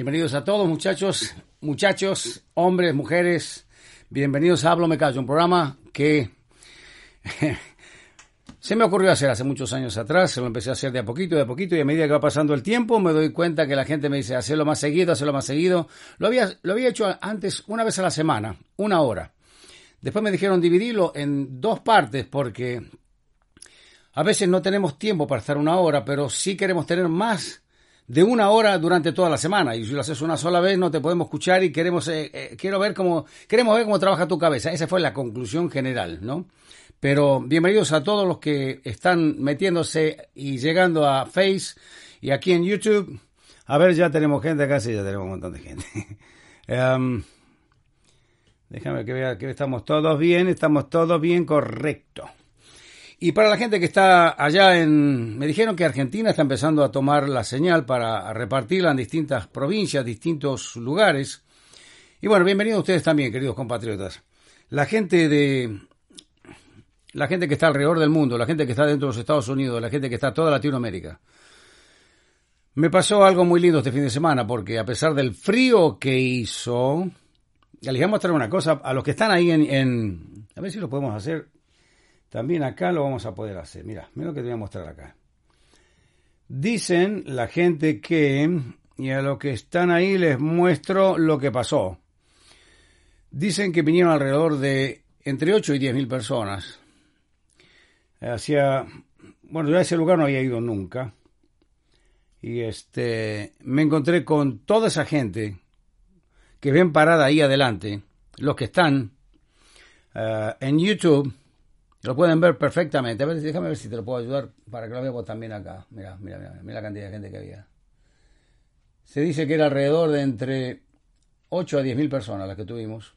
Bienvenidos a todos, muchachos, muchachos, hombres, mujeres. Bienvenidos a Hablo Me Callo, un programa que se me ocurrió hacer hace muchos años atrás. Se lo empecé a hacer de a poquito, de a poquito, y a medida que va pasando el tiempo, me doy cuenta que la gente me dice, hacerlo más seguido, hacerlo más seguido. Lo había, lo había hecho antes una vez a la semana, una hora. Después me dijeron dividirlo en dos partes porque a veces no tenemos tiempo para estar una hora, pero sí queremos tener más de una hora durante toda la semana. Y si lo haces una sola vez, no te podemos escuchar y queremos, eh, eh, quiero ver cómo, queremos ver cómo trabaja tu cabeza. Esa fue la conclusión general, ¿no? Pero bienvenidos a todos los que están metiéndose y llegando a Face y aquí en YouTube. A ver, ya tenemos gente acá, sí, ya tenemos un montón de gente. um, déjame que vea que estamos todos bien, estamos todos bien, correcto. Y para la gente que está allá en... Me dijeron que Argentina está empezando a tomar la señal para repartirla en distintas provincias, distintos lugares. Y bueno, bienvenidos ustedes también, queridos compatriotas. La gente de... La gente que está alrededor del mundo, la gente que está dentro de los Estados Unidos, la gente que está toda Latinoamérica. Me pasó algo muy lindo este fin de semana porque a pesar del frío que hizo, les voy a mostrar una cosa a los que están ahí en, en a ver si lo podemos hacer también acá lo vamos a poder hacer. Mira, mira lo que te voy a mostrar acá. Dicen la gente que, y a los que están ahí les muestro lo que pasó. Dicen que vinieron alrededor de entre 8 y 10 mil personas. Hacia, bueno, yo a ese lugar no había ido nunca. Y este, me encontré con toda esa gente que ven parada ahí adelante, los que están uh, en YouTube lo pueden ver perfectamente. A ver, déjame ver si te lo puedo ayudar para que lo veamos también acá. Mira, mira, mira, mira la cantidad de gente que había. Se dice que era alrededor de entre 8 a 10 mil personas las que tuvimos.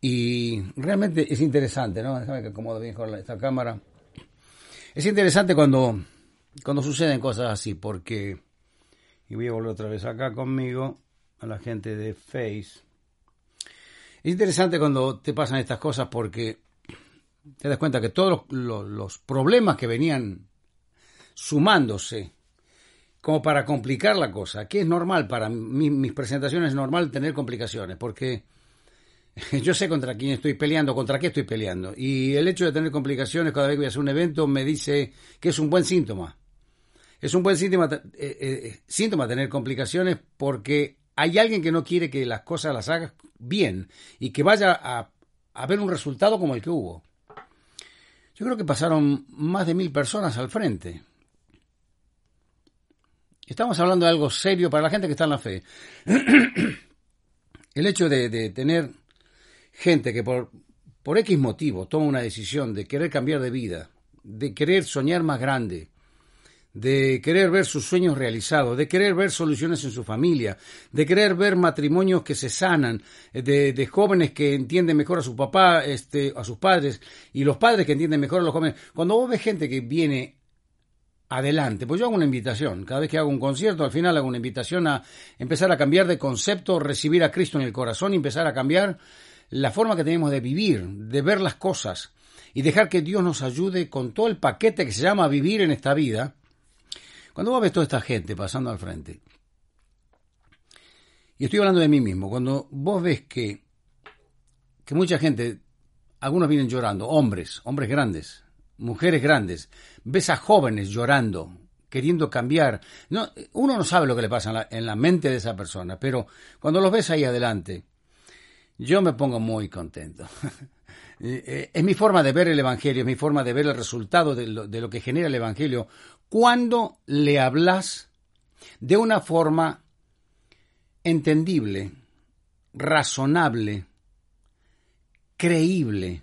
Y realmente es interesante, ¿no? Déjame que acomode bien esta cámara. Es interesante cuando, cuando suceden cosas así, porque... Y voy a volver otra vez acá conmigo, a la gente de Face. Es interesante cuando te pasan estas cosas porque te das cuenta que todos los, problemas que venían sumándose como para complicar la cosa, que es normal para mis presentaciones, es normal tener complicaciones, porque yo sé contra quién estoy peleando, contra qué estoy peleando, y el hecho de tener complicaciones cada vez que voy a hacer un evento me dice que es un buen síntoma. Es un buen síntoma, eh, eh, síntoma tener complicaciones porque hay alguien que no quiere que las cosas las hagas bien y que vaya a, a ver un resultado como el que hubo. Yo creo que pasaron más de mil personas al frente. Estamos hablando de algo serio para la gente que está en la fe. El hecho de, de tener gente que por, por X motivo toma una decisión de querer cambiar de vida, de querer soñar más grande, de querer ver sus sueños realizados, de querer ver soluciones en su familia, de querer ver matrimonios que se sanan, de, de, jóvenes que entienden mejor a su papá, este, a sus padres, y los padres que entienden mejor a los jóvenes. Cuando vos ves gente que viene adelante, pues yo hago una invitación, cada vez que hago un concierto, al final hago una invitación a empezar a cambiar de concepto, recibir a Cristo en el corazón y empezar a cambiar la forma que tenemos de vivir, de ver las cosas, y dejar que Dios nos ayude con todo el paquete que se llama vivir en esta vida, cuando vos ves toda esta gente pasando al frente, y estoy hablando de mí mismo, cuando vos ves que, que mucha gente, algunos vienen llorando, hombres, hombres grandes, mujeres grandes, ves a jóvenes llorando, queriendo cambiar. No, uno no sabe lo que le pasa en la, en la, mente de esa persona, pero cuando los ves ahí adelante, yo me pongo muy contento. es mi forma de ver el Evangelio, es mi forma de ver el resultado de lo, de lo que genera el Evangelio cuando le hablas de una forma entendible, razonable, creíble,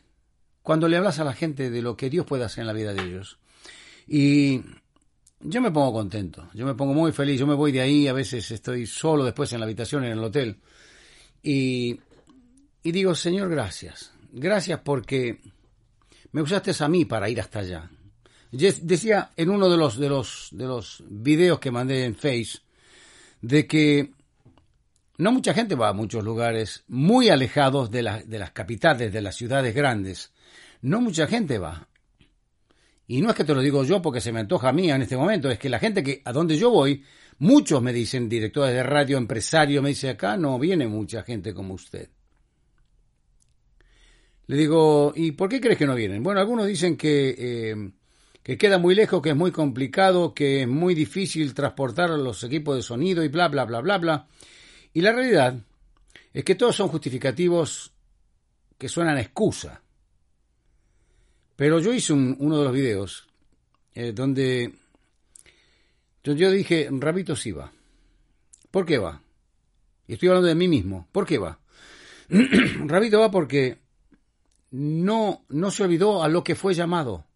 cuando le hablas a la gente de lo que Dios puede hacer en la vida de ellos. Y yo me pongo contento, yo me pongo muy feliz, yo me voy de ahí, a veces estoy solo después en la habitación, en el hotel, y, y digo, Señor, gracias, gracias porque me usaste a mí para ir hasta allá. Decía en uno de los, de los, de los videos que mandé en Face de que no mucha gente va a muchos lugares muy alejados de, la, de las capitales, de las ciudades grandes. No mucha gente va. Y no es que te lo digo yo porque se me antoja a mí en este momento, es que la gente que a donde yo voy Muchos me dicen, directores de radio, empresarios, me dicen, acá no viene mucha gente como usted. Le digo, ¿y por qué crees que no vienen? Bueno, algunos dicen que, eh, que queda muy lejos, que es muy complicado, que es muy difícil transportar los equipos de sonido y bla, bla, bla, bla, bla. Y la realidad es que todos son justificativos que suenan a excusa. Pero yo hice uno de los videos eh, donde yo, dije, Rabito sí va. ¿Por qué va? Estoy hablando de mí mismo. ¿Por qué va? Rabito va porque no, no se olvidó a lo que fue llamado.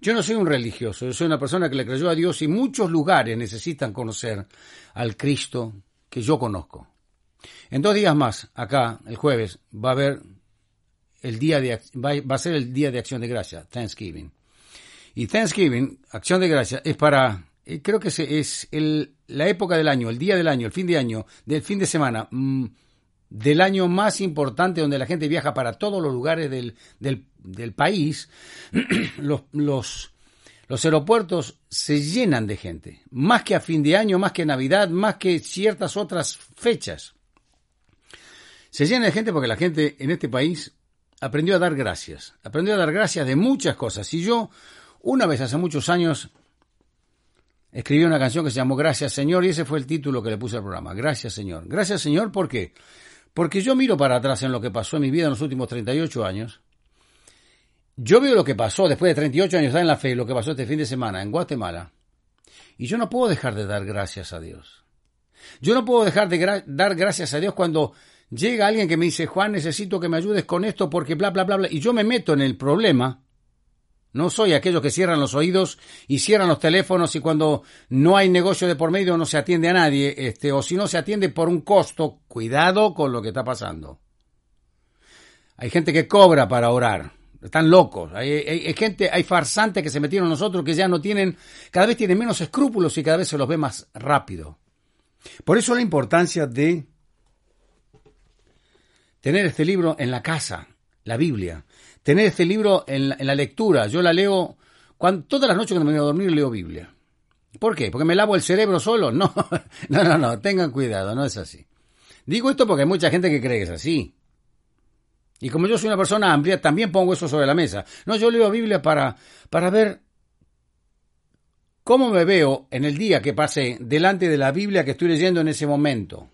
Yo no soy un religioso, yo soy una persona que le creyó a Dios y muchos lugares necesitan conocer al Cristo que yo conozco. En dos días más, acá, el jueves, va a haber el día de, va, a ser el día de acción de gracia, Thanksgiving. Y Thanksgiving, acción de gracia, es para, eh, creo que es, el, la época del año, el día del año, el fin de año, del fin de semana, mm, del año más importante donde la gente viaja para todos los lugares del, del, país, los, los, los aeropuertos se llenan de gente, más que a fin de año, más que Navidad, más que ciertas otras fechas. Se llena de gente porque la gente en este país aprendió a dar gracias, aprendió a dar gracias de muchas cosas. Y yo, una vez hace muchos años, escribí una canción que se llamó Gracias Señor y ese fue el título que le puse al programa, Gracias Señor. Gracias Señor, ¿por qué? Porque yo miro para atrás en lo que pasó en mi vida en los últimos 38 años. Yo veo lo que pasó después de 38 años en la fe, lo que pasó este fin de semana en Guatemala. Y yo no puedo dejar de dar gracias a Dios. Yo no puedo dejar de dar gracias a Dios cuando llega alguien que me dice, Juan, necesito que me ayudes con esto porque bla, bla, bla, bla. Y yo me meto en el problema no soy aquellos que cierran los oídos y cierran los teléfonos y cuando no hay negocio de por medio no se atiende a nadie, este, o si no se atiende por un costo, cuidado con lo que está pasando. Hay gente que cobra para orar, están locos. Hay, gente, hay farsantes que se metieron nosotros que ya no tienen, cada vez tienen menos escrúpulos y cada vez se los ve más rápido. Por eso la importancia de tener este libro en la casa, la Biblia tener este libro en la, lectura. Yo la leo cuando, todas las noches cuando me voy a dormir leo Biblia. ¿Por qué? ¿Porque me lavo el cerebro solo? No, no, no, no, tengan cuidado, no es así. Digo esto porque hay mucha gente que cree que es así. Y como yo soy una persona amplia, también pongo eso sobre la mesa. No, yo leo Biblia para, para ver cómo me veo en el día que pase delante de la Biblia que estoy leyendo en ese momento.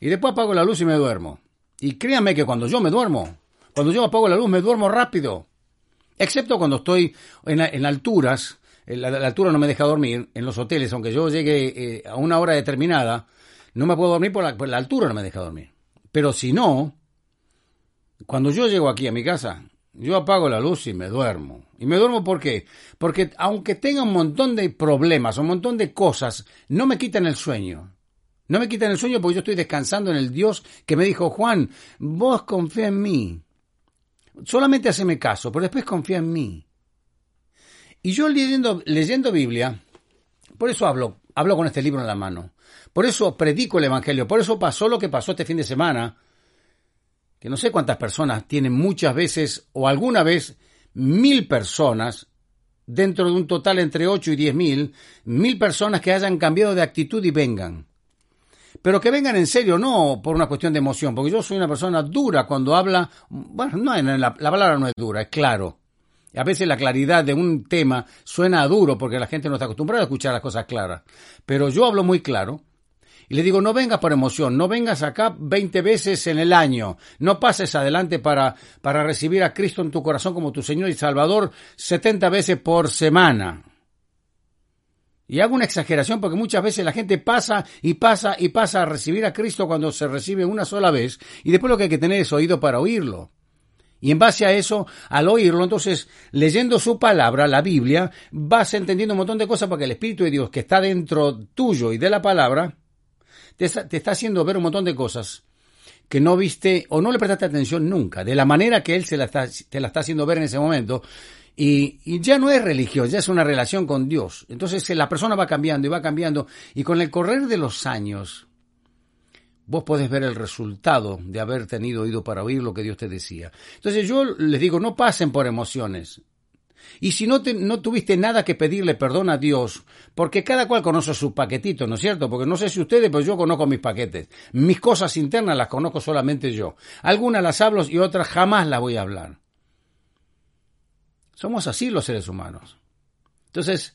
Y después apago la luz y me duermo. Y créanme que cuando yo me duermo, cuando yo apago la luz me duermo rápido. Excepto cuando estoy en, alturas, la, altura no me deja dormir, en los hoteles, aunque yo llegue eh, a una hora determinada, no me puedo dormir por la, por la altura, no me deja dormir. Pero si no, cuando yo llego aquí a mi casa, yo apago la luz y me duermo. ¿Y me duermo por qué? Porque aunque tenga un montón de problemas, un montón de cosas, no me quitan el sueño. No me quitan el sueño porque yo estoy descansando en el Dios que me dijo, Juan, vos confía en mí. Solamente haceme caso, pero después confía en mí. Y yo leyendo, leyendo Biblia, por eso hablo, hablo con este libro en la mano. Por eso predico el Evangelio. Por eso pasó lo que pasó este fin de semana. Que no sé cuántas personas tienen muchas veces o alguna vez mil personas dentro de un total entre ocho y diez mil, mil personas que hayan cambiado de actitud y vengan pero que vengan en serio, no por una cuestión de emoción, porque yo soy una persona dura cuando habla, bueno, no, la, la palabra no es dura, es claro. A veces la claridad de un tema suena duro porque la gente no está acostumbrada a escuchar las cosas claras, pero yo hablo muy claro. Y le digo, no vengas por emoción, no vengas acá 20 veces en el año, no pases adelante para, para recibir a Cristo en tu corazón como tu Señor y Salvador 70 veces por semana. Y hago una exageración porque muchas veces la gente pasa y pasa y pasa a recibir a Cristo cuando se recibe una sola vez y después lo que hay que tener es oído para oírlo. Y en base a eso, al oírlo, entonces, leyendo su palabra, la Biblia, vas entendiendo un montón de cosas porque el Espíritu de Dios que está dentro tuyo y de la palabra, te está, haciendo ver un montón de cosas que no viste o no le prestaste atención nunca, de la manera que Él se la te la está haciendo ver en ese momento. Y, ya no es religión, ya es una relación con Dios. Entonces eh, la persona va cambiando y va cambiando. Y con el correr de los años, vos podés ver el resultado de haber tenido oído para oír lo que Dios te decía. Entonces yo les digo, no pasen por emociones. Y si no, no tuviste nada que pedirle perdón a Dios, porque cada cual conoce su paquetito, ¿no es cierto? Porque no sé si ustedes, pero yo conozco mis paquetes. Mis cosas internas las conozco solamente yo. Algunas las hablo y otras jamás las voy a hablar. Somos así los seres humanos. Entonces,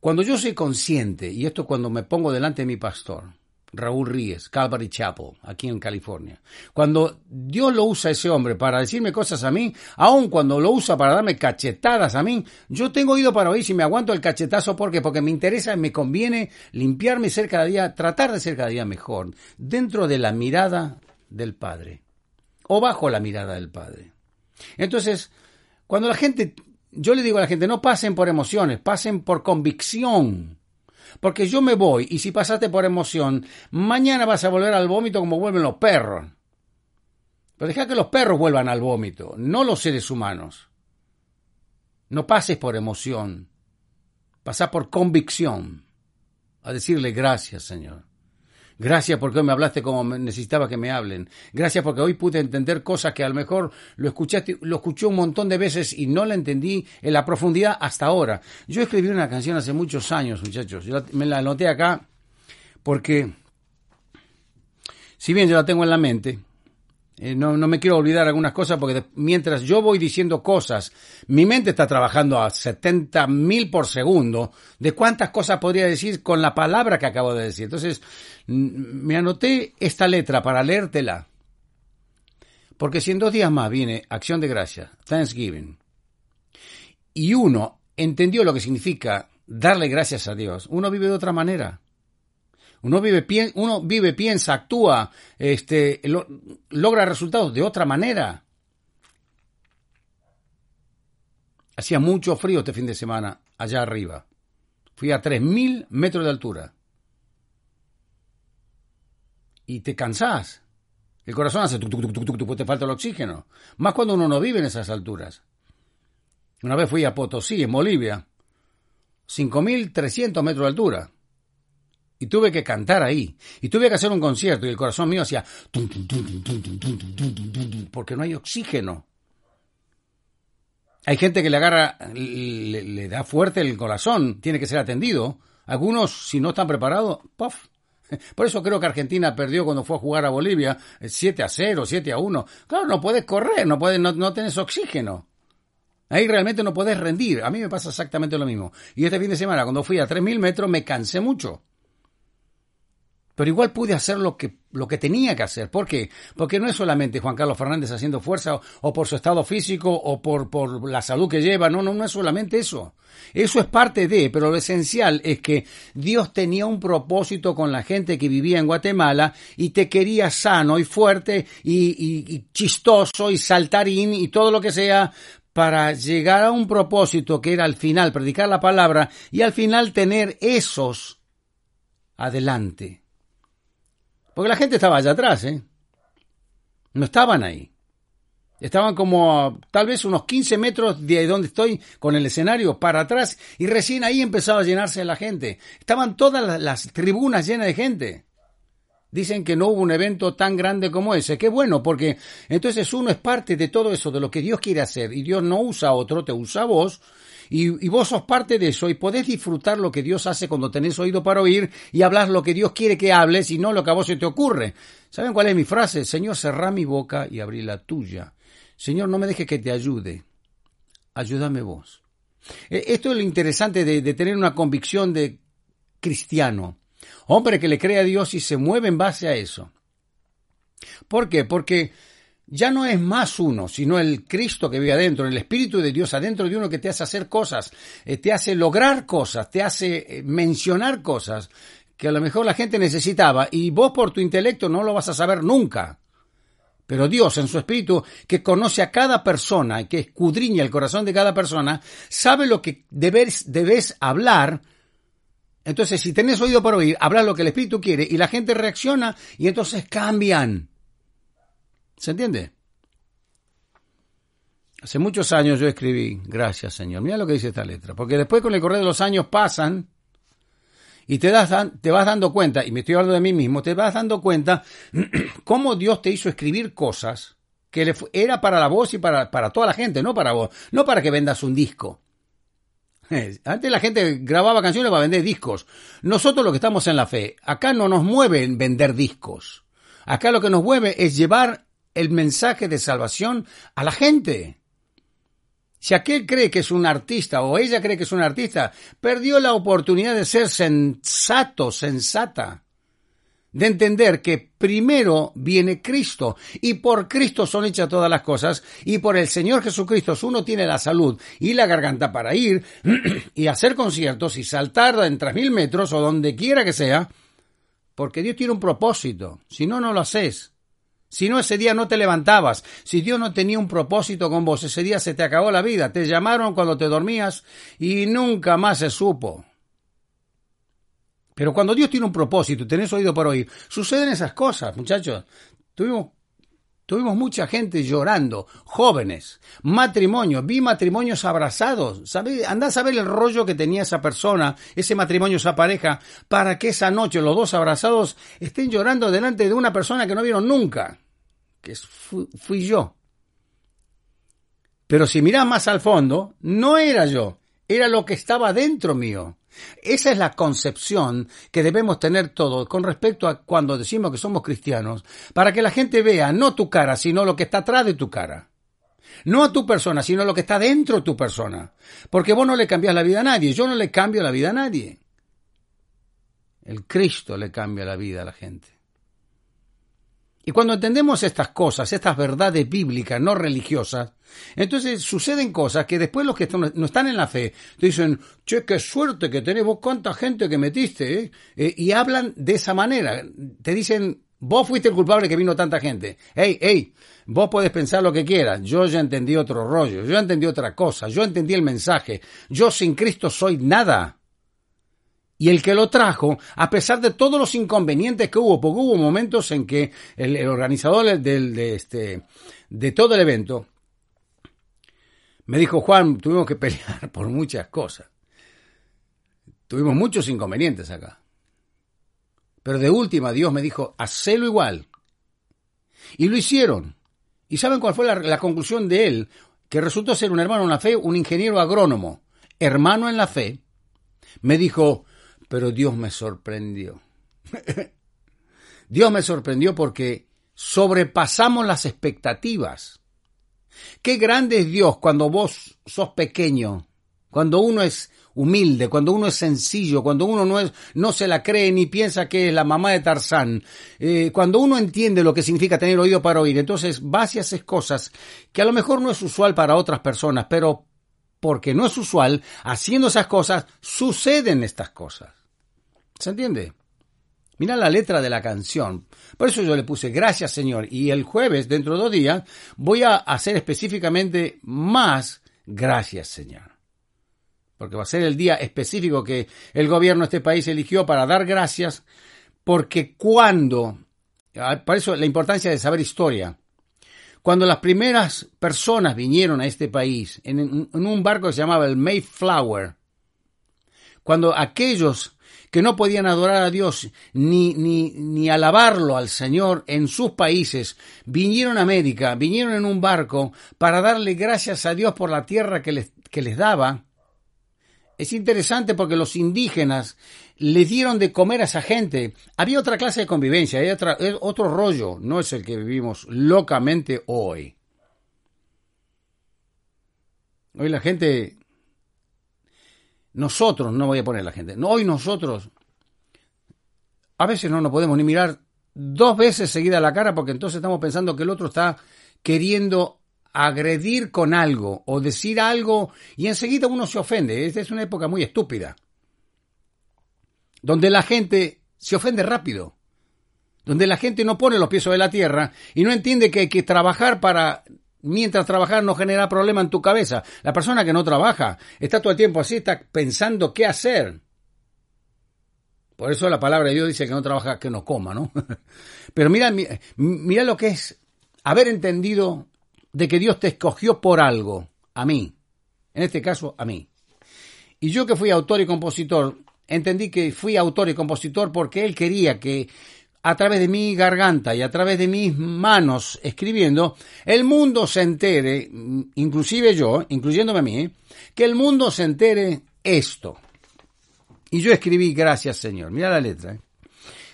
cuando yo soy consciente, y esto cuando me pongo delante de mi pastor, Raúl Ríez, Calvary Chapel, aquí en California. Cuando Dios lo usa ese hombre para decirme cosas a mí, aun cuando lo usa para darme cachetadas a mí, yo tengo oído para oír si me aguanto el cachetazo porque porque me interesa, me conviene limpiarme y ser cada día, tratar de ser cada día mejor, dentro de la mirada del Padre o bajo la mirada del Padre. Entonces, cuando la gente, yo le digo a la gente, no pasen por emociones, pasen por convicción. Porque yo me voy y si pasaste por emoción, mañana vas a volver al vómito como vuelven los perros. Pero deja que los perros vuelvan al vómito, no los seres humanos. No pases por emoción, pasa por convicción, a decirle gracias, Señor. Gracias porque hoy me hablaste como necesitaba que me hablen. Gracias porque hoy pude entender cosas que a lo mejor lo escuchaste, lo escuché un montón de veces y no la entendí en la profundidad hasta ahora. Yo escribí una canción hace muchos años, muchachos. Yo me la anoté acá porque, si bien yo la tengo en la mente, eh, no, no, me quiero olvidar algunas cosas porque mientras yo voy diciendo cosas, mi mente está trabajando a 70 mil por segundo de cuántas cosas podría decir con la palabra que acabo de decir. Entonces, me anoté esta letra para leértela. Porque si en dos días más viene Acción de Gracia, Thanksgiving, y uno entendió lo que significa darle gracias a Dios, uno vive de otra manera. Uno vive, piensa, actúa, este, logra resultados de otra manera. Hacía mucho frío este fin de semana allá arriba. Fui a 3.000 metros de altura. Y te cansás. El corazón hace tuc, tuc, tuc, pues te falta el oxígeno. Más cuando uno no vive en esas alturas. Una vez fui a Potosí, en Bolivia. 5.300 metros de altura. Y tuve que cantar ahí. Y tuve que hacer un concierto y el corazón mío hacía... Porque no hay oxígeno. Hay gente que le agarra, le, da fuerte el corazón, tiene que ser atendido. Algunos, si no están preparados, ¡puff! Por eso creo que Argentina perdió cuando fue a jugar a Bolivia 7 a 0, 7 a 1. Claro, no puedes correr, no, puedes, no, no tienes oxígeno. Ahí realmente no puedes rendir. A mí me pasa exactamente lo mismo. Y este fin de semana, cuando fui a 3.000 metros, me cansé mucho pero igual pude hacer lo que, lo que tenía que hacer. ¿Por qué? Porque no es solamente Juan Carlos Fernández haciendo fuerza o, por su estado físico o por, por la salud que lleva, no, no, no es solamente eso. Eso es parte de, pero lo esencial es que Dios tenía un propósito con la gente que vivía en Guatemala y te quería sano y fuerte y, y chistoso y saltarín y todo lo que sea para llegar a un propósito que era al final predicar la palabra y al final tener esos adelante. Porque la gente estaba allá atrás, ¿eh? No estaban ahí. Estaban como tal vez unos 15 metros de donde estoy con el escenario para atrás y recién ahí empezaba a llenarse la gente. Estaban todas las, tribunas llenas de gente. Dicen que no hubo un evento tan grande como ese. Qué bueno, porque entonces uno es parte de todo eso, de lo que Dios quiere hacer. Y Dios no usa a otro, te usa a vos y, vos sos parte de eso y podés disfrutar lo que Dios hace cuando tenés oído para oír y hablas lo que Dios quiere que hables y no lo que a vos se te ocurre. ¿Saben cuál es mi frase? Señor, cerrá mi boca y abrí la tuya. Señor, no me dejes que te ayude. Ayúdame vos. E, esto es lo interesante de, de tener una convicción de cristiano. Hombre que le cree a Dios y se mueve en base a eso. ¿Por qué? Porque ya no es más uno, sino el Cristo que vive adentro, el Espíritu de Dios adentro de uno que te hace hacer cosas, eh, te hace lograr cosas, te hace eh, mencionar cosas que a lo mejor la gente necesitaba y vos por tu intelecto no lo vas a saber nunca. Pero Dios en su espíritu, que conoce a cada persona y que escudriña el corazón de cada persona, sabe lo que debes, debes hablar. Entonces, si tenés oído para oír, habla lo que el espíritu quiere y la gente reacciona y entonces cambian. ¿Se entiende? Hace muchos años yo escribí, gracias Señor, mira lo que dice esta letra, porque después con el correr de los años pasan y te, das, te vas dando cuenta, y me estoy hablando de mí mismo, te vas dando cuenta cómo Dios te hizo escribir cosas que era para la voz y para, para toda la gente, no para vos, no para que vendas un disco. Antes la gente grababa canciones para vender discos. Nosotros lo que estamos en la fe, acá no nos mueve vender discos. Acá lo que nos mueve es llevar el mensaje de salvación a la gente. Si aquel cree que es un artista o ella cree que es un artista, perdió la oportunidad de ser sensato, sensata de entender que primero viene Cristo y por Cristo son hechas todas las cosas y por el Señor Jesucristo uno tiene la salud y la garganta para ir y hacer conciertos y saltar en tres mil metros o donde quiera que sea, porque Dios tiene un propósito, si no, no lo haces. Si no, ese día no te levantabas. Si Dios no tenía un propósito con vos, ese día se te acabó la vida. Te llamaron cuando te dormías y nunca más se supo. Pero cuando Dios tiene un propósito, tenés oído para oír, suceden esas cosas, muchachos. Tuvimos, tuvimos mucha gente llorando, jóvenes, matrimonios, vi matrimonios abrazados. ¿Sabés? Andás a ver el rollo que tenía esa persona, ese matrimonio, esa pareja, para que esa noche los dos abrazados estén llorando delante de una persona que no vieron nunca, que fui, fui yo. Pero si mirás más al fondo, no era yo, era lo que estaba dentro mío. Esa es la concepción que debemos tener todos con respecto a cuando decimos que somos cristianos, para que la gente vea no tu cara, sino lo que está atrás de tu cara. No a tu persona, sino lo que está dentro de tu persona. Porque vos no le cambias la vida a nadie, yo no le cambio la vida a nadie. El Cristo le cambia la vida a la gente. Y cuando entendemos estas cosas, estas verdades bíblicas, no religiosas, entonces suceden cosas que después los que no están en la fe te dicen, che, qué suerte que tenés vos, cuánta gente que metiste, ¿eh? Eh, y hablan de esa manera. Te dicen, vos fuiste el culpable que vino tanta gente. Hey, hey, vos podés pensar lo que quieras. Yo ya entendí otro rollo, yo entendí otra cosa, yo entendí el mensaje. Yo sin Cristo soy nada. Y el que lo trajo, a pesar de todos los inconvenientes que hubo, porque hubo momentos en que el, organizador del, de, este, de todo el evento me dijo, Juan, tuvimos que pelear por muchas cosas. Tuvimos muchos inconvenientes acá. Pero de última Dios me dijo, hacelo igual. Y lo hicieron. ¿Y saben cuál fue la, la conclusión de él? Que resultó ser un hermano en la fe, un ingeniero agrónomo, hermano en la fe. Me dijo, pero Dios me sorprendió. Dios me sorprendió porque sobrepasamos las expectativas. Qué grande es Dios cuando vos sos pequeño, cuando uno es humilde, cuando uno es sencillo, cuando uno no, es, no se la cree ni piensa que es la mamá de Tarzán, eh, cuando uno entiende lo que significa tener oído para oír, entonces vas y haces cosas que a lo mejor no es usual para otras personas, pero porque no es usual, haciendo esas cosas, suceden estas cosas. ¿Se entiende? Mira la letra de la canción. Por eso yo le puse gracias Señor. Y el jueves, dentro de dos días, voy a hacer específicamente más gracias Señor. Porque va a ser el día específico que el gobierno de este país eligió para dar gracias. Porque cuando, ah, por eso la importancia de saber historia. Cuando las primeras personas vinieron a este país en, un barco que se llamaba el Mayflower, cuando aquellos que no podían adorar a Dios ni, ni, ni alabarlo al Señor en sus países, vinieron a América, vinieron en un barco para darle gracias a Dios por la tierra que les, que les daba. Es interesante porque los indígenas le dieron de comer a esa gente. Había otra clase de convivencia, otro rollo, no es el que vivimos locamente hoy. Hoy la gente nosotros, no voy a poner la gente, hoy nosotros a veces no nos podemos ni mirar dos veces seguida la cara porque entonces estamos pensando que el otro está queriendo agredir con algo o decir algo y enseguida uno se ofende. Esta es una época muy estúpida, donde la gente se ofende rápido, donde la gente no pone los pies sobre la tierra y no entiende que hay que trabajar para mientras trabajar no genera problema en tu cabeza. La persona que no trabaja está todo el tiempo así, está pensando qué hacer. Por eso la palabra de Dios dice que no trabaja, que no coma, ¿no? Pero mira, mira lo que es haber entendido de que Dios te escogió por algo, a mí, en este caso a mí. Y yo que fui autor y compositor, entendí que fui autor y compositor porque Él quería que a través de mi garganta y a través de mis manos escribiendo, el mundo se entere, inclusive yo, incluyéndome a mí, que el mundo se entere esto. Y yo escribí, gracias Señor. Mira la letra. ¿eh?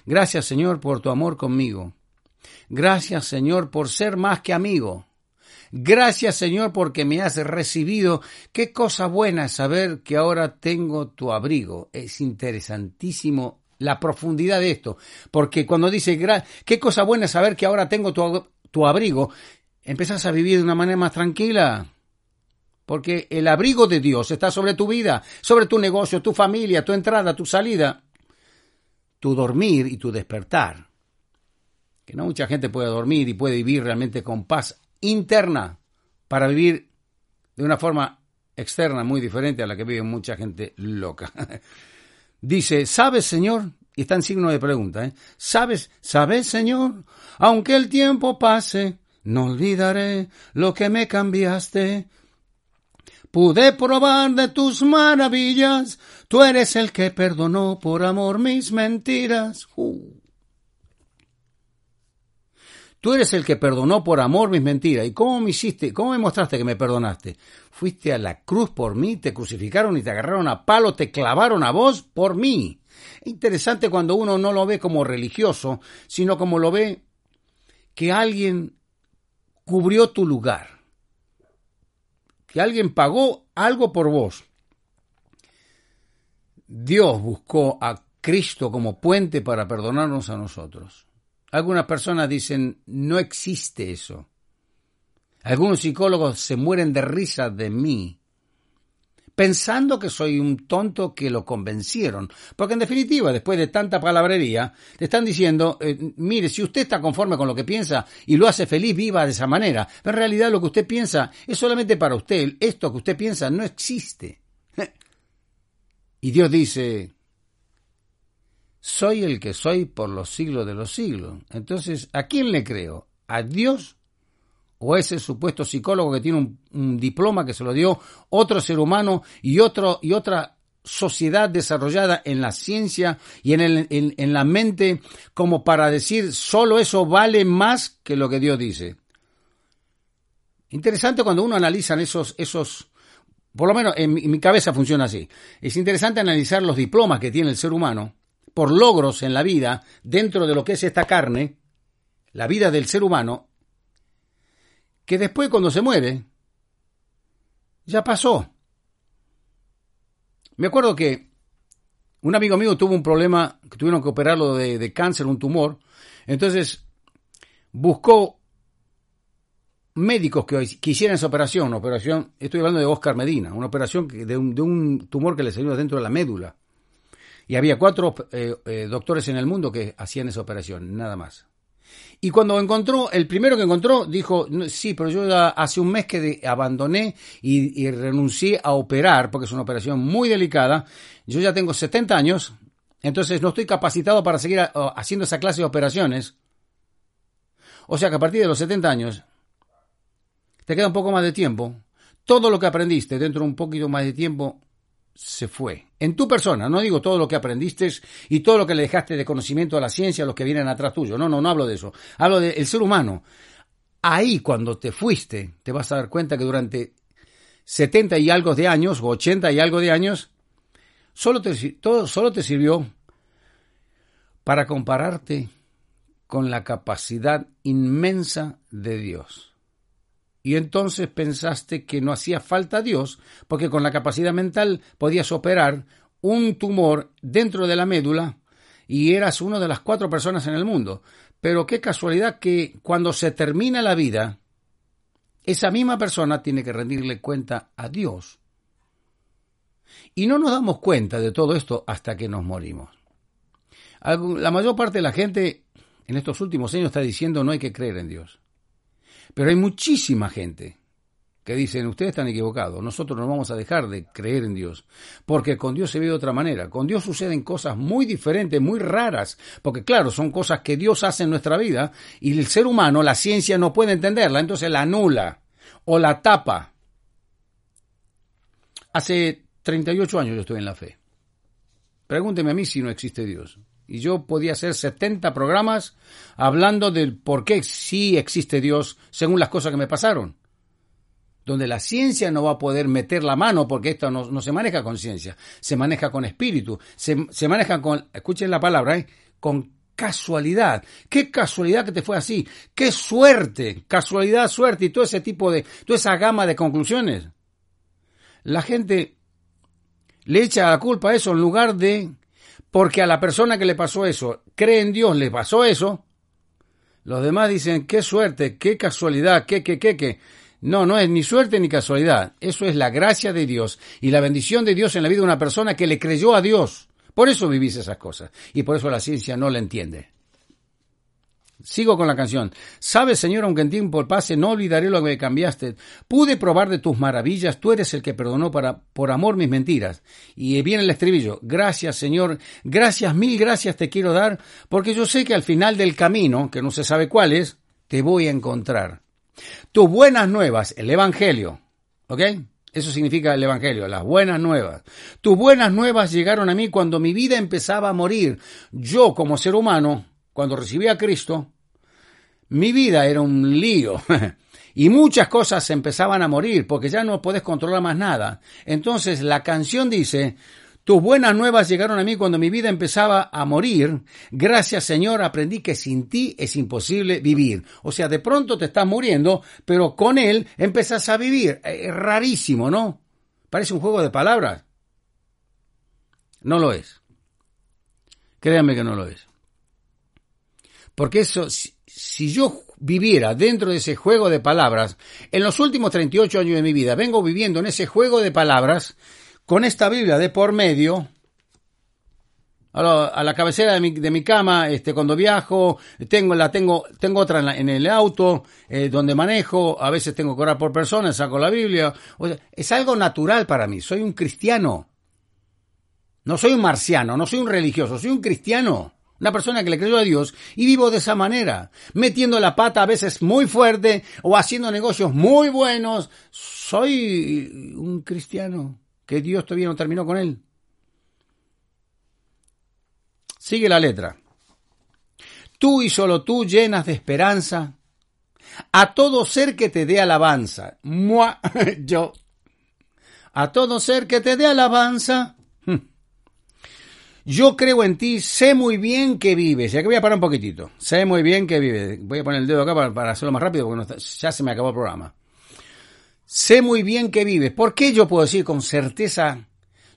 Gracias Señor por tu amor conmigo. Gracias Señor por ser más que amigo. Gracias Señor porque me has recibido. Qué cosa buena saber que ahora tengo tu abrigo. Es interesantísimo la profundidad de esto, porque cuando dice, qué cosa buena saber que ahora tengo tu, abrigo, empezás a vivir de una manera más tranquila. Porque el abrigo de Dios está sobre tu vida, sobre tu negocio, tu familia, tu entrada, tu salida, tu dormir y tu despertar. Que no mucha gente puede dormir y puede vivir realmente con paz interna para vivir de una forma externa muy diferente a la que vive mucha gente loca. Dice, ¿sabes, Señor? Y está en signo de pregunta, ¿eh? ¿Sabes, sabes, Señor? Aunque el tiempo pase, no olvidaré lo que me cambiaste. Pude probar de tus maravillas, tú eres el que perdonó por amor mis mentiras. Uh. Tú eres el que perdonó por amor mis mentiras. ¿Y cómo me hiciste? ¿Cómo me mostraste que me perdonaste? Fuiste a la cruz por mí, te crucificaron y te agarraron a palo, te clavaron a vos por mí. Interesante cuando uno no lo ve como religioso, sino como lo ve que alguien cubrió tu lugar, que alguien pagó algo por vos. Dios buscó a Cristo como puente para perdonarnos a nosotros. Algunas personas dicen, no existe eso. Algunos psicólogos se mueren de risa de mí, pensando que soy un tonto que lo convencieron. Porque en definitiva, después de tanta palabrería, te están diciendo, eh, mire, si usted está conforme con lo que piensa y lo hace feliz, viva de esa manera. Pero en realidad lo que usted piensa es solamente para usted. Esto que usted piensa no existe. Y Dios dice, soy el que soy por los siglos de los siglos. Entonces, ¿a quién le creo? ¿A Dios o a ese supuesto psicólogo que tiene un, diploma que se lo dio otro ser humano y, otro, y otra sociedad desarrollada en la ciencia y en, el, en, la mente como para decir solo eso vale más que lo que Dios dice? Interesante cuando uno analiza esos, esos, por lo menos en mi cabeza funciona así. Es interesante analizar los diplomas que tiene el ser humano por logros en la vida dentro de lo que es esta carne, la vida del ser humano, que después cuando se muere, ya pasó. Me acuerdo que un amigo mío tuvo un problema, que tuvieron que operarlo de, de cáncer, un tumor, entonces buscó médicos que, que, hicieran esa operación, operación, estoy hablando de Oscar Medina, una operación de un, de un tumor que le salió dentro de la médula. Y había cuatro eh, eh, doctores en el mundo que hacían esa operación, nada más. Y cuando encontró, el primero que encontró dijo, sí, pero yo hace un mes que abandoné y, renuncié a operar, porque es una operación muy delicada. Yo ya tengo 70 años, entonces no estoy capacitado para seguir haciendo esa clase de operaciones. O sea que a partir de los 70 años, te queda un poco más de tiempo. Todo lo que aprendiste dentro de un poquito más de tiempo se fue. En tu persona, no digo todo lo que aprendiste y todo lo que le dejaste de conocimiento a la ciencia, a los que vienen atrás tuyo. No, no, no hablo de eso. Hablo del ser humano. Ahí, cuando te fuiste, te vas a dar cuenta que durante 70 y algo de años, o 80 y algo de años, solo todo, solo te sirvió para compararte con la capacidad inmensa de Dios. Y entonces pensaste que no hacía falta Dios, porque con la capacidad mental podías operar un tumor dentro de la médula y eras una de las cuatro personas en el mundo. Pero qué casualidad que cuando se termina la vida, esa misma persona tiene que rendirle cuenta a Dios. Y no nos damos cuenta de todo esto hasta que nos morimos. La mayor parte de la gente en estos últimos años está diciendo no hay que creer en Dios. Pero hay muchísima gente que dicen, ustedes están equivocados, nosotros no vamos a dejar de creer en Dios, porque con Dios se ve de otra manera, con Dios suceden cosas muy diferentes, muy raras, porque claro, son cosas que Dios hace en nuestra vida y el ser humano, la ciencia no puede entenderla, entonces la anula o la tapa. Hace 38 años yo estoy en la fe. Pregúnteme a mí si no existe Dios y yo podía hacer 70 programas hablando del por qué sí existe Dios según las cosas que me pasaron. donde la ciencia no va a poder meter la mano porque esto no, se maneja con ciencia, se maneja con espíritu, se, maneja con, escuchen la palabra, ¿eh? con casualidad. Qué casualidad que te fue así. Qué suerte, casualidad, suerte y todo ese tipo de, toda esa gama de conclusiones. La gente le echa la culpa a eso en lugar de, porque a la persona que le pasó eso, cree en Dios, le pasó eso, los demás dicen, qué suerte, qué casualidad, qué, qué, qué, qué. No, no es ni suerte ni casualidad. Eso es la gracia de Dios y la bendición de Dios en la vida de una persona que le creyó a Dios. Por eso vivís esas cosas. Y por eso la ciencia no la entiende. Sigo con la canción. Sabes, Señor, aunque en tiempo pase, no olvidaré lo que cambiaste. Pude probar de tus maravillas, tú eres el que perdonó para, por amor mis mentiras. Y viene el estribillo. Gracias, Señor, gracias, mil gracias te quiero dar, porque yo sé que al final del camino, que no se sabe cuál es, te voy a encontrar. Tus buenas nuevas, el Evangelio, ¿ok? Eso significa el Evangelio, las buenas nuevas. Tus buenas nuevas llegaron a mí cuando mi vida empezaba a morir. Yo, como ser humano, cuando recibí a Cristo, mi vida era un lío. y muchas cosas empezaban a morir porque ya no puedes controlar más nada. Entonces la canción dice, tus buenas nuevas llegaron a mí cuando mi vida empezaba a morir. Gracias Señor, aprendí que sin ti es imposible vivir. O sea, de pronto te estás muriendo, pero con Él empezás a vivir. Es rarísimo, ¿no? Parece un juego de palabras. No lo es. Créanme que no lo es. Porque eso, si, yo viviera dentro de ese juego de palabras, en los últimos 38 años de mi vida, vengo viviendo en ese juego de palabras, con esta Biblia de por medio, a la, cabecera de mi, de mi, cama, este, cuando viajo, tengo, la tengo, tengo otra en, el auto, eh, donde manejo, a veces tengo que orar por personas, saco la Biblia. Es algo natural para mí, soy un cristiano. No soy un marciano, no soy un religioso, soy un cristiano. Una persona que le creyó a Dios y vivo de esa manera, metiendo la pata a veces muy fuerte o haciendo negocios muy buenos. Soy un cristiano que Dios todavía no terminó con él. Sigue la letra. Tú y solo tú llenas de esperanza a todo ser que te dé alabanza. Mua, yo. A todo ser que te dé alabanza. Yo creo en ti, sé muy bien que vives. Y aquí voy a parar un poquitito. Sé muy bien que vives. Voy a poner el dedo acá para, hacerlo más rápido porque ya se me acabó el programa. Sé muy bien que vives. ¿Por qué yo puedo decir con certeza,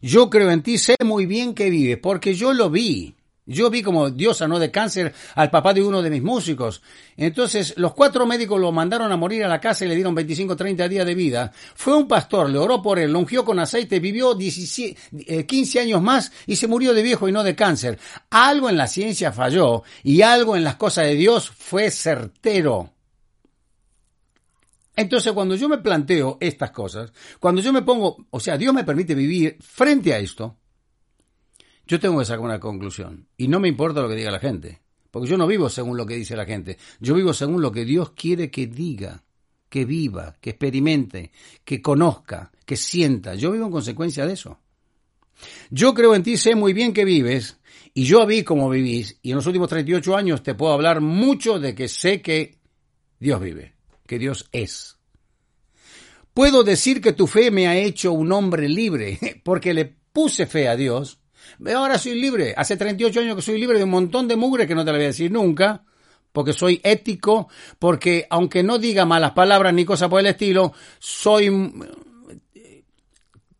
yo creo en ti, sé muy bien que vives? Porque yo lo vi. Yo vi como Dios sanó de cáncer al papá de uno de mis músicos. Entonces, los cuatro médicos lo mandaron a morir a la casa y le dieron 25, 30 días de vida. Fue un pastor, le oró por él, lo ungió con aceite, vivió 17, 15 eh, años más y se murió de viejo y no de cáncer. Algo en la ciencia falló y algo en las cosas de Dios fue certero. Entonces, cuando yo me planteo estas cosas, cuando yo me pongo, o sea, Dios me permite vivir frente a esto, yo tengo que sacar una conclusión. Y no me importa lo que diga la gente, porque yo no vivo según lo que dice la gente, yo vivo según lo que Dios quiere que diga, que viva, que experimente, que conozca, que sienta. Yo vivo en consecuencia de eso. Yo creo en ti, sé muy bien que vives, y yo vi cómo vivís, y en los últimos 38 años te puedo hablar mucho de que sé que Dios vive que Dios es. Puedo decir que tu fe me ha hecho un hombre libre, porque le puse fe a Dios. Ahora soy libre. Hace 38 años que soy libre de un montón de mugre que no te la voy a decir nunca, porque soy ético, porque aunque no diga malas palabras ni cosas por el estilo, soy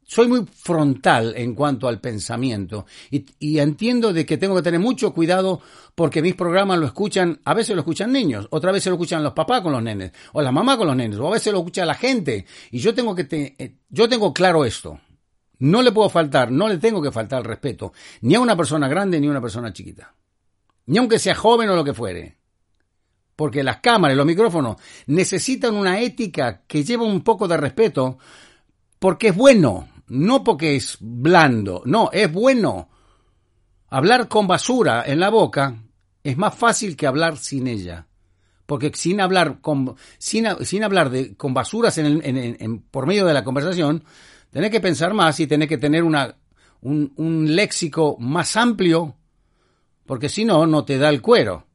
soy muy frontal en cuanto al pensamiento y, entiendo de que tengo que tener mucho cuidado porque mis programas lo escuchan, a veces lo escuchan niños, otra vez lo escuchan los papás con los nenes, o la mamá con los nenes, o a veces lo escucha la gente. Y yo tengo que, eh, yo tengo claro esto. No le puedo faltar, no le tengo que faltar el respeto, ni a una persona grande ni a una persona chiquita. Ni aunque sea joven o lo que fuere. Porque las cámaras, los micrófonos necesitan una ética que lleva un poco de respeto porque es bueno, no porque es blando, no, es bueno. Hablar con basura en la boca es más fácil que hablar sin ella. Porque sin hablar con, sin, sin hablar de, con basuras en, en, por medio de la conversación, tenés que pensar más y tenés que tener un, un léxico más amplio, porque si no, no te da el cuero.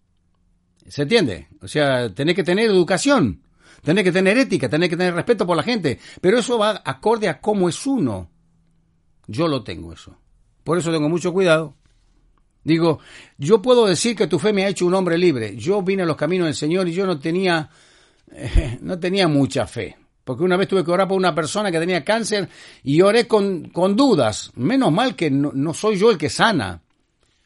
¿Se entiende? O sea, tenés que tener educación. tenés que tener ética, tenés que tener respeto por la gente, pero eso va acorde a cómo es uno. Yo lo tengo eso. Por eso tengo mucho cuidado. Digo, yo puedo decir que tu fe me ha hecho un hombre libre. Yo vine a los caminos del Señor y yo no tenía, no tenía mucha fe. Porque una vez tuve que orar por una persona que tenía cáncer y oré con, con dudas. Menos mal que no, no soy yo el que sana.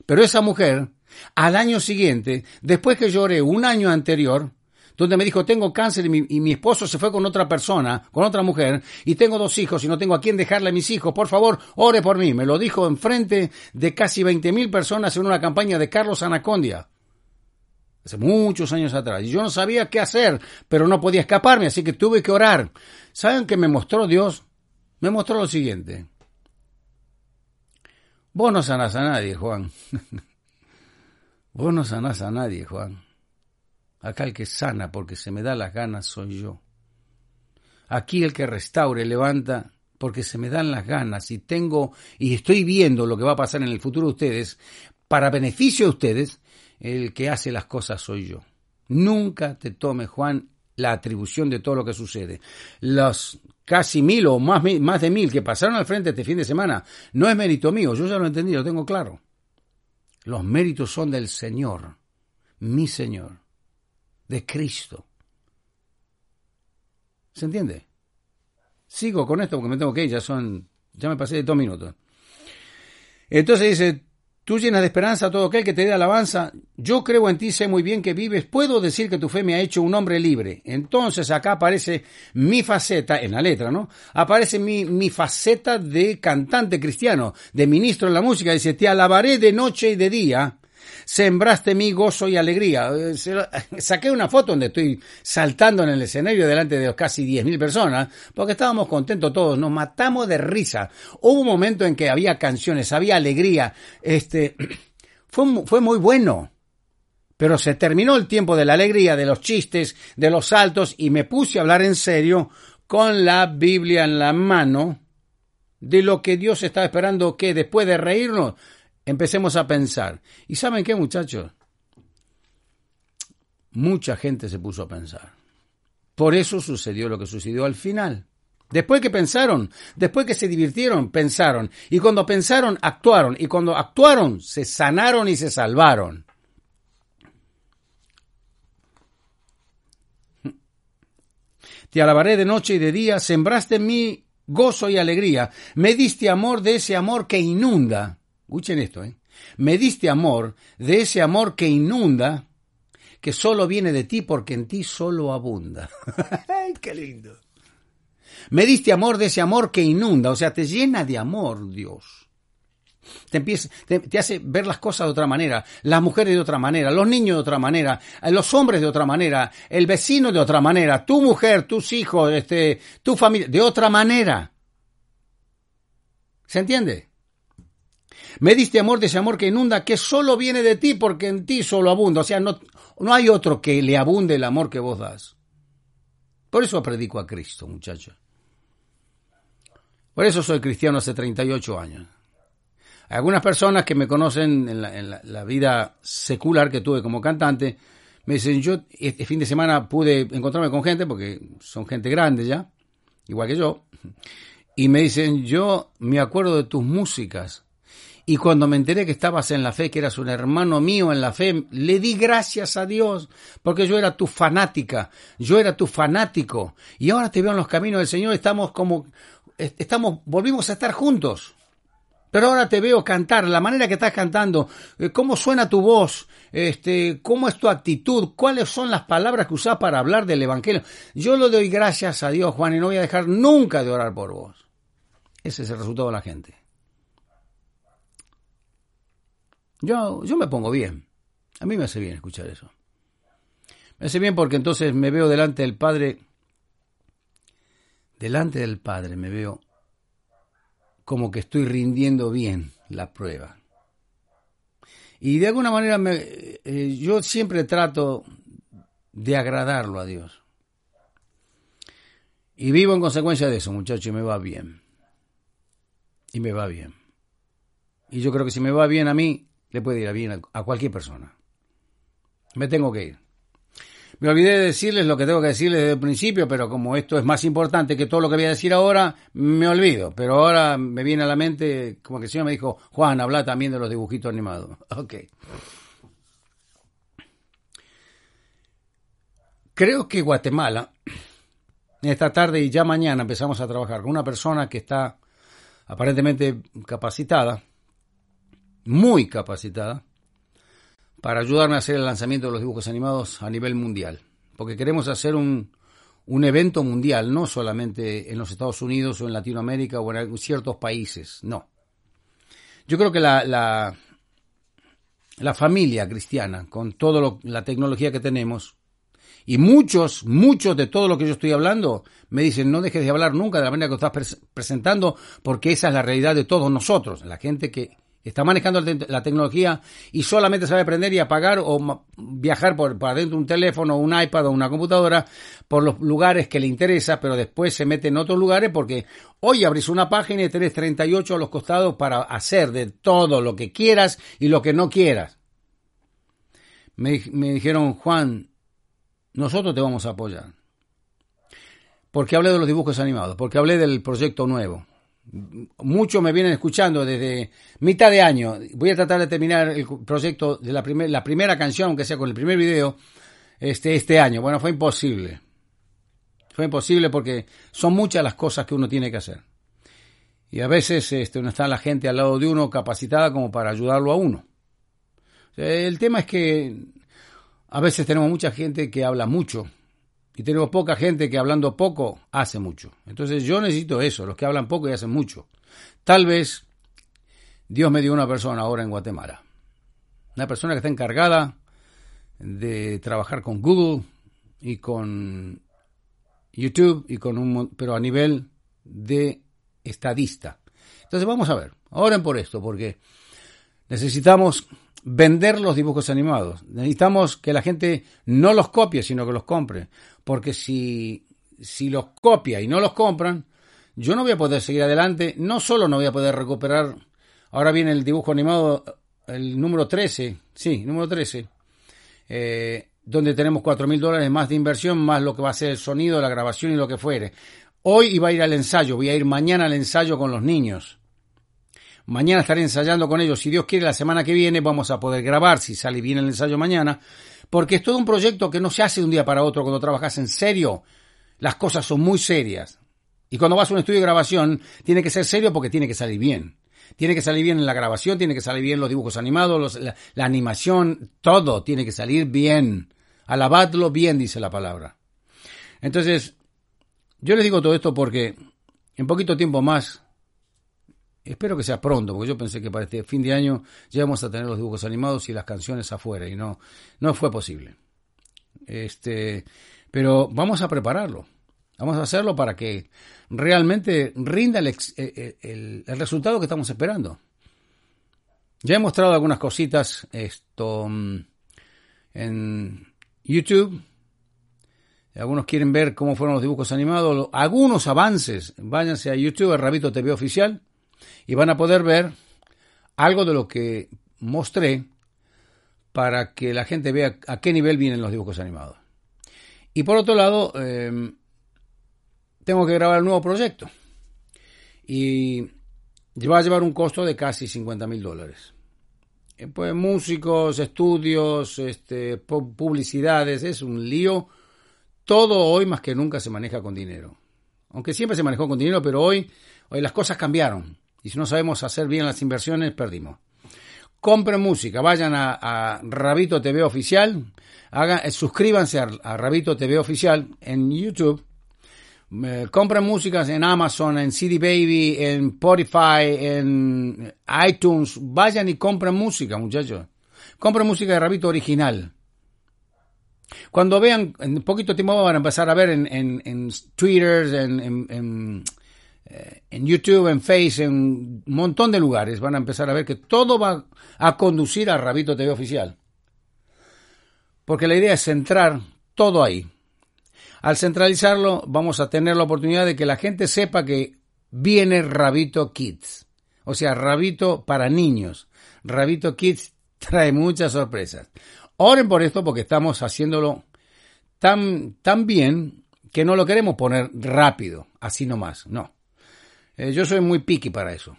Pero esa mujer, al año siguiente, después que lloré un año anterior, donde me dijo, tengo cáncer y mi, y mi, esposo se fue con otra persona, con otra mujer, y tengo dos hijos y no tengo a quién dejarle a mis hijos, por favor, ore por mí. Me lo dijo en frente de casi 20.000 personas en una campaña de Carlos Anacondia. Hace muchos años atrás. Y yo no sabía qué hacer, pero no podía escaparme, así que tuve que orar. ¿Saben qué me mostró Dios? Me mostró lo siguiente. Vos no sanás a nadie, Juan. Vos no sanás a nadie, Juan. Acá el que sana porque se me da las ganas soy yo. Aquí el que restaure, levanta porque se me dan las ganas y tengo y estoy viendo lo que va a pasar en el futuro de ustedes, para beneficio de ustedes, el que hace las cosas soy yo. Nunca te tome, Juan, la atribución de todo lo que sucede. Los casi mil o más, más de mil que pasaron al frente este fin de semana no es mérito mío, yo ya lo entendí, lo tengo claro. Los méritos son del Señor, mi Señor de Cristo. ¿Se entiende? Sigo con esto porque me tengo que ir, ya son, ya me pasé de dos minutos. Entonces dice, tú llenas de esperanza a todo aquel que te dé alabanza, yo creo en ti, sé muy bien que vives, puedo decir que tu fe me ha hecho un hombre libre. Entonces acá aparece mi faceta, en la letra, ¿no? Aparece mi, mi faceta de cantante cristiano, de ministro de la música, dice, te alabaré de noche y de día sembraste mi gozo y alegría. Eh, saqué una foto donde estoy saltando en el escenario delante de casi 10.000 personas, porque estábamos contentos todos, nos matamos de risa. Hubo un momento en que había canciones, había alegría, este, fue, fue muy bueno. Pero se terminó el tiempo de la alegría, de los chistes, de los saltos, y me puse a hablar en serio con la Biblia en la mano de lo que Dios estaba esperando que después de reírnos empecemos a pensar. ¿Y saben qué, muchachos? Mucha gente se puso a pensar. Por eso sucedió lo que sucedió al final. Después que pensaron, después que se divirtieron, pensaron. Y cuando pensaron, actuaron. Y cuando actuaron, se sanaron y se salvaron. Te alabaré de noche y de día, sembraste en mí gozo y alegría, me diste amor de ese amor que inunda. Escuchen esto, ¿eh? Me diste amor, de ese amor que inunda, que solo viene de ti porque en ti solo abunda. ¡Ay, qué lindo! Me diste amor de ese amor que inunda, o sea, te llena de amor, Dios. Te, empieza, te, hace ver las cosas de otra manera, las mujeres de otra manera, los niños de otra manera, los hombres de otra manera, el vecino de otra manera, tu mujer, tus hijos, este, tu familia, de otra manera. ¿Se entiende? Me diste amor de ese amor que inunda, que solo viene de ti, porque en ti solo abunda. O sea, no, no hay otro que le abunde el amor que vos das. Por eso predico a Cristo, muchachos. Por eso soy cristiano hace 38 años. Hay algunas personas que me conocen en la, en la vida secular que tuve como cantante, me dicen, yo este fin de semana pude encontrarme con gente, porque son gente grande ya, igual que yo, y me dicen, yo me acuerdo de tus músicas, y cuando me enteré que estabas en la fe, que eras un hermano mío en la fe, le di gracias a Dios, porque yo era tu fanática, yo era tu fanático. Y ahora te veo en los caminos del Señor, estamos como, estamos, volvimos a estar juntos. Pero ahora te veo cantar, la manera que estás cantando, eh, cómo suena tu voz, este, cómo es tu actitud, cuáles son las palabras que usás para hablar del Evangelio. Yo le doy gracias a Dios, Juan, y no voy a dejar nunca de orar por vos. Ese es el resultado de la gente. Yo, yo me pongo bien. A mí me hace bien escuchar eso. Me hace bien porque entonces me veo delante del Padre, delante del Padre me veo como que estoy rindiendo bien la prueba. Y de alguna manera me, eh, yo siempre trato de agradarlo a Dios. Y vivo en consecuencia de eso, muchachos, y me va bien. Y me va bien. Y yo creo que si me va bien a mí, le puede ir bien a cualquier persona. Me tengo que ir. Me olvidé de decirles lo que tengo que decirles desde el principio, pero como esto es más importante que todo lo que voy a decir ahora, me olvido. Pero ahora me viene a la mente, como que el señor me dijo, Juan, habla también de los dibujitos animados. Ok. Creo que Guatemala, esta tarde y ya mañana empezamos a trabajar con una persona que está aparentemente capacitada, muy capacitada, para ayudarme a hacer el lanzamiento de los dibujos animados a nivel mundial. Porque queremos hacer un, un evento mundial, no solamente en los Estados Unidos o en Latinoamérica o en ciertos países, no. Yo creo que la, la, la familia cristiana, con toda la tecnología que tenemos, y muchos, muchos de todo lo que yo estoy hablando me dicen, no dejes de hablar nunca de la manera que estás presentando, porque esa es la realidad de todos nosotros, la gente que Está manejando la tecnología y solamente sabe aprender y apagar o viajar por, para dentro de un teléfono, un iPad o una computadora por los lugares que le interesa, pero después se mete en otros lugares porque hoy abrís una página y tenés 38 a los costados para hacer de todo lo que quieras y lo que no quieras. Me, me dijeron, Juan, nosotros te vamos a apoyar. Porque hablé de los dibujos animados, porque hablé del proyecto nuevo muchos me vienen escuchando desde mitad de año. Voy a tratar de terminar el proyecto de la, la primera canción, aunque sea con el primer video, este, este año. Bueno, fue imposible. Fue imposible porque son muchas las cosas que uno tiene que hacer. Y a veces este, no está la gente al lado de uno capacitada como para ayudarlo a uno. El tema es que a veces tenemos mucha gente que habla mucho y tenemos poca gente que hablando poco hace mucho. Entonces yo necesito eso, los que hablan poco y hacen mucho. Tal vez Dios me dio una persona ahora en Guatemala. Una persona que está encargada de trabajar con Google y con YouTube y con un pero a nivel de estadista. Entonces vamos a ver, oren por esto porque necesitamos vender los dibujos animados. Necesitamos que la gente no los copie, sino que los compre. Porque si, si los copia y no los compran, yo no voy a poder seguir adelante. No solo no voy a poder recuperar. Ahora viene el dibujo animado, el número 13. Sí, número 13. Eh, donde tenemos cuatro mil dólares más de inversión, más lo que va a ser el sonido, la grabación y lo que fuere. Hoy iba a ir al ensayo, voy a ir mañana al ensayo con los niños. Mañana estaré ensayando con ellos. Si Dios quiere, la semana que viene vamos a poder grabar, si sale bien el ensayo mañana, porque es todo un proyecto que no se hace de un día para otro cuando trabajas en serio. Las cosas son muy serias. Y cuando vas a un estudio de grabación, tiene que ser serio porque tiene que salir bien. Tiene que salir bien en la grabación, tiene que salir bien los dibujos animados, la, la animación, todo tiene que salir bien. Alabadlo bien, dice la palabra. Entonces, yo les digo todo esto porque en poquito tiempo más Espero que sea pronto, porque yo pensé que para este fin de año ya vamos a tener los dibujos animados y las canciones afuera, y no, no fue posible. Este, pero vamos a prepararlo. Vamos a hacerlo para que realmente rinda el, eh, eh, el, resultado que estamos esperando. Ya he mostrado algunas cositas esto, mm, en YouTube. Algunos quieren ver cómo fueron los dibujos animados, algunos avances. Váyanse a YouTube, a Rabito TV Oficial y van a poder ver algo de lo que mostré para que la gente vea a qué nivel vienen los dibujos animados. Y por otro lado, em, tengo que grabar el nuevo proyecto. Y va a llevar un costo de casi 50 mil dólares. Eh, pues músicos, estudios, este, publicidades, es un lío. Todo hoy más que nunca se maneja con dinero. Aunque siempre se manejó con dinero, pero hoy, hoy las cosas cambiaron. Y si no sabemos hacer bien las inversiones, perdimos. Compren música, vayan a, Rabito TV Oficial, hagan, eh, suscríbanse a, Rabito TV Oficial en YouTube. compren músicas en Amazon, en CD Baby, en Spotify, en iTunes. Vayan y compren música, muchachos. Compren música de Rabito original. Cuando vean, en poquito tiempo van a empezar a ver en, en, Twitter, en en YouTube, en Face, en un montón de lugares, van a empezar a ver que todo va a conducir a Rabito TV oficial. Porque la idea es centrar todo ahí. Al centralizarlo, vamos a tener la oportunidad de que la gente sepa que viene Rabito Kids. O sea, Rabito para niños. Rabito Kids trae muchas sorpresas. Oren por esto porque estamos haciéndolo tan, tan bien que no lo queremos poner rápido, así nomás, no. Eh, yo soy muy picky para eso,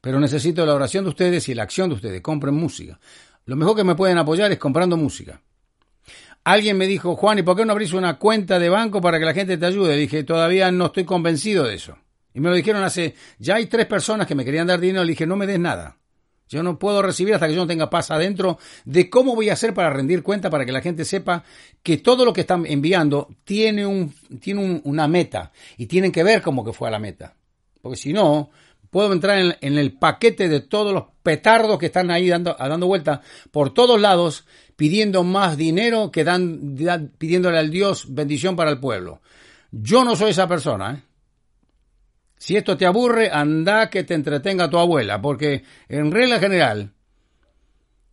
pero necesito la oración de ustedes y la acción de ustedes. Compren música. Lo mejor que me pueden apoyar es comprando música. Alguien me dijo, Juan, ¿y por qué no abrís una cuenta de banco para que la gente te ayude? dije, todavía no estoy convencido de eso. Y me lo dijeron hace, ya hay tres personas que me querían dar dinero, le dije, no me des nada. Yo no puedo recibir hasta que yo no tenga paz adentro de cómo voy a hacer para rendir cuenta, para que la gente sepa que todo lo que están enviando tiene, un, tiene una meta y tienen que ver cómo que fue a la meta. Porque si no, puedo entrar en, el paquete de todos los petardos que están ahí dando, dando vuelta por todos lados, pidiendo más dinero que dan, pidiéndole al Dios bendición para el pueblo. Yo no soy esa persona, ¿eh? Si esto te aburre, anda que te entretenga tu abuela, porque en regla general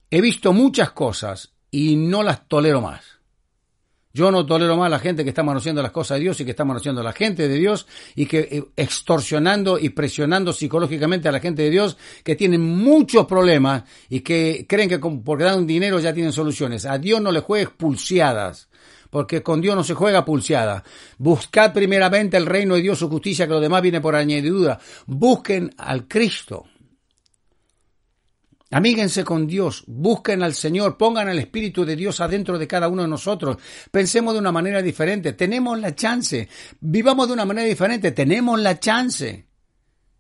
he visto muchas cosas y no las tolero más. Yo no tolero más a la gente que está manoseando las cosas de Dios y que está manoseando a la gente de Dios y que eh, extorsionando y presionando psicológicamente a la gente de Dios que tienen muchos problemas y que creen que porque dan dinero ya tienen soluciones. A Dios no le juegues pulseadas porque con Dios no se juega pulseada. Buscad primeramente el reino de Dios, su justicia, que lo demás viene por añadidura. Busquen al Cristo. Amíguense con Dios, busquen al Señor, pongan el Espíritu de Dios adentro de cada uno de nosotros. Pensemos de una manera diferente, tenemos la chance. Vivamos de una manera diferente, tenemos la chance.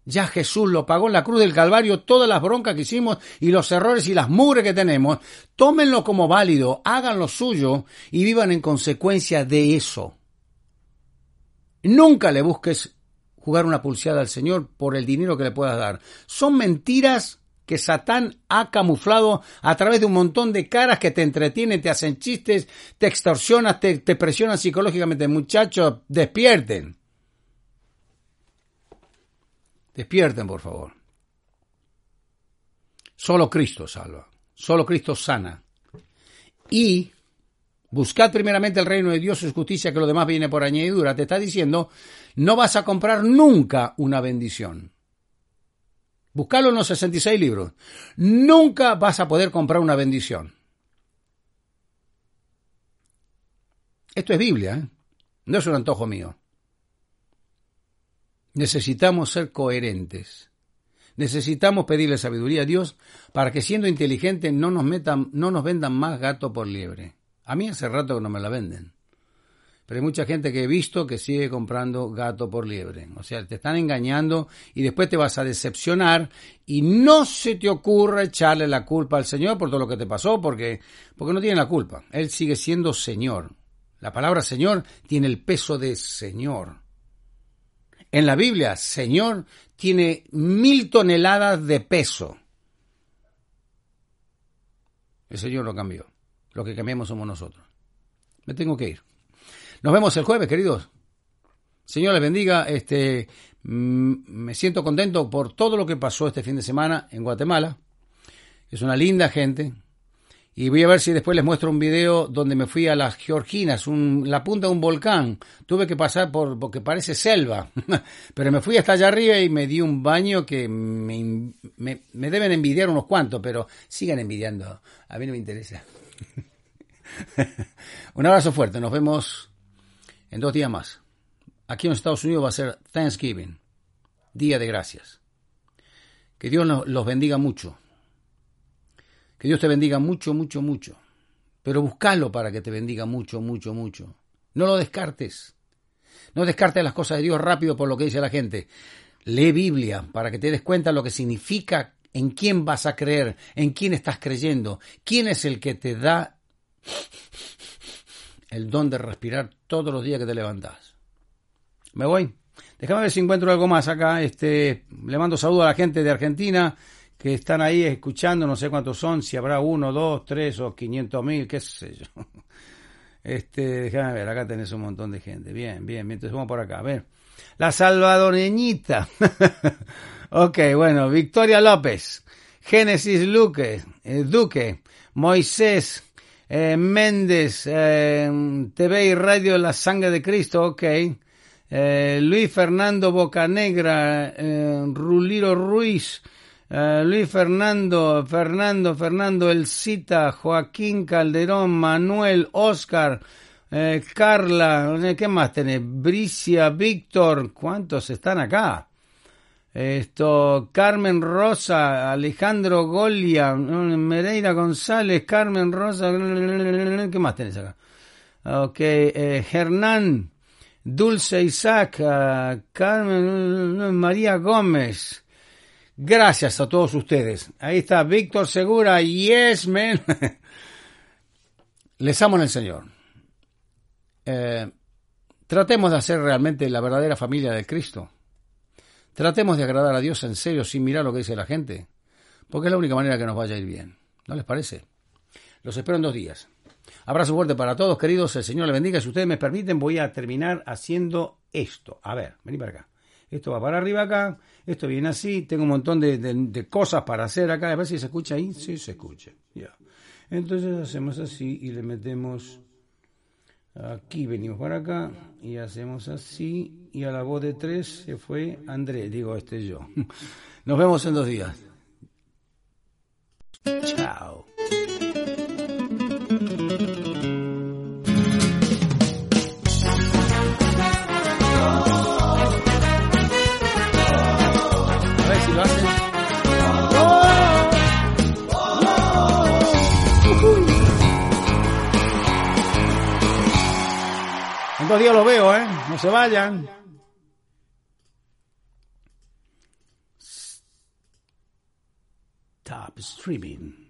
Ya Jesús lo pagó en la cruz del Calvario, todas las broncas que hicimos y los errores y las mugres que tenemos, tómenlo como válido, hagan lo suyo y vivan en consecuencia de eso. Nunca le busques jugar una pulseada al Señor por el dinero que le puedas dar. Son mentiras que Satán ha camuflado a través de un montón de caras que te entretienen, te hacen chistes, te extorsionan, te, te presionan psicológicamente. Muchachos, despierten. Despierten, por favor. Solo Cristo salva. Solo Cristo sana. Y buscad primeramente el reino de Dios y su justicia, que lo demás viene por añadidura. Te está diciendo, no vas a comprar nunca una bendición. Buscalo en los 66 libros. Nunca vas a poder comprar una bendición. Esto es Biblia, ¿eh? no es un antojo mío. Necesitamos ser coherentes. Necesitamos pedirle sabiduría a Dios para que siendo inteligentes no nos metan, no nos vendan más gato por liebre. A mí hace rato que no me la venden. Pero hay mucha gente que he visto que sigue comprando gato por liebre. O sea, te están engañando y después te vas a decepcionar y no se te ocurra echarle la culpa al Señor por todo lo que te pasó, porque, porque no tiene la culpa. Él sigue siendo Señor. La palabra Señor tiene el peso de Señor. En la Biblia, Señor tiene mil toneladas de peso. El Señor lo cambió. Lo que cambiamos somos nosotros. Me tengo que ir. Nos vemos el jueves, queridos. Señor les bendiga. Este, mm, me siento contento por todo lo que pasó este fin de semana en Guatemala. Es una linda gente. Y voy a ver si después les muestro un video donde me fui a las Georginas, la punta de un volcán. Tuve que pasar por, porque parece selva. pero me fui hasta allá arriba y me di un baño que me, me deben envidiar unos cuantos, pero sigan envidiando. A mí no me interesa. un abrazo fuerte. Nos vemos en dos días más. Aquí en Estados Unidos va a ser Thanksgiving, Día de Gracias. Que Dios los bendiga mucho. Que Dios te bendiga mucho, mucho, mucho. Pero buscalo para que te bendiga mucho, mucho, mucho. No lo descartes. No descartes las cosas de Dios rápido por lo que dice la gente. Lee Biblia para que te des cuenta lo que significa en quién vas a creer, en quién estás creyendo, quién es el que te da el don de respirar todos los días que te levantas. Me voy. Déjame ver si encuentro algo más acá. Este, le mando saludo a la gente de Argentina que están ahí escuchando, no sé cuántos son, si habrá uno, dos, tres o quinientos mil, qué sé yo. Este, déjame ver, acá tenés un montón de gente. Bien, bien, bien, entonces vamos por acá. A ver. La salvadoreñita. ok, bueno, Victoria López, Génesis Luque, eh, Duque, Moisés, eh, Méndez, eh, TV y Radio La Sangre de Cristo, ok. Luis Fernando Bocanegra, Ruliro Ruiz, eh, Luis Fernando, Fernando, Fernando El Cita, Joaquín Calderón, Manuel, Oscar, Eh, Carla, eh, ¿qué más tenés? Bricia, Víctor, ¿cuántos están acá? Esto, Carmen Rosa, Alejandro Golia, Mereira González, Carmen Rosa, ¿qué más tenés acá? Ok, eh, Hernán, Dulce Isaac, ah, Carmen, María Gómez. Gracias a todos ustedes. Ahí está Víctor Segura, yes, man. Les amo en el Señor. Eh, tratemos de hacer realmente la verdadera familia de Cristo. Tratemos de agradar a Dios en serio, sin mirar lo que dice la gente, porque es la única manera que nos vaya a ir bien. ¿No les parece? Los espero en dos días. Abrazo fuerte para todos, queridos. El Señor les bendiga. Si ustedes me permiten, voy a terminar haciendo esto. A ver, vení para acá. Esto va para arriba acá. Esto viene así. Tengo un montón de, cosas para hacer acá. A ver si se escucha ahí. Sí, se escucha. Ya. Entonces hacemos así y le metemos Aquí venimos para acá y hacemos así. Y a la voz de tres se fue André, digo, este yo. Nos vemos en dos días. Chao. En dos días lo veo, ¿eh? No se vayan. Stop streaming.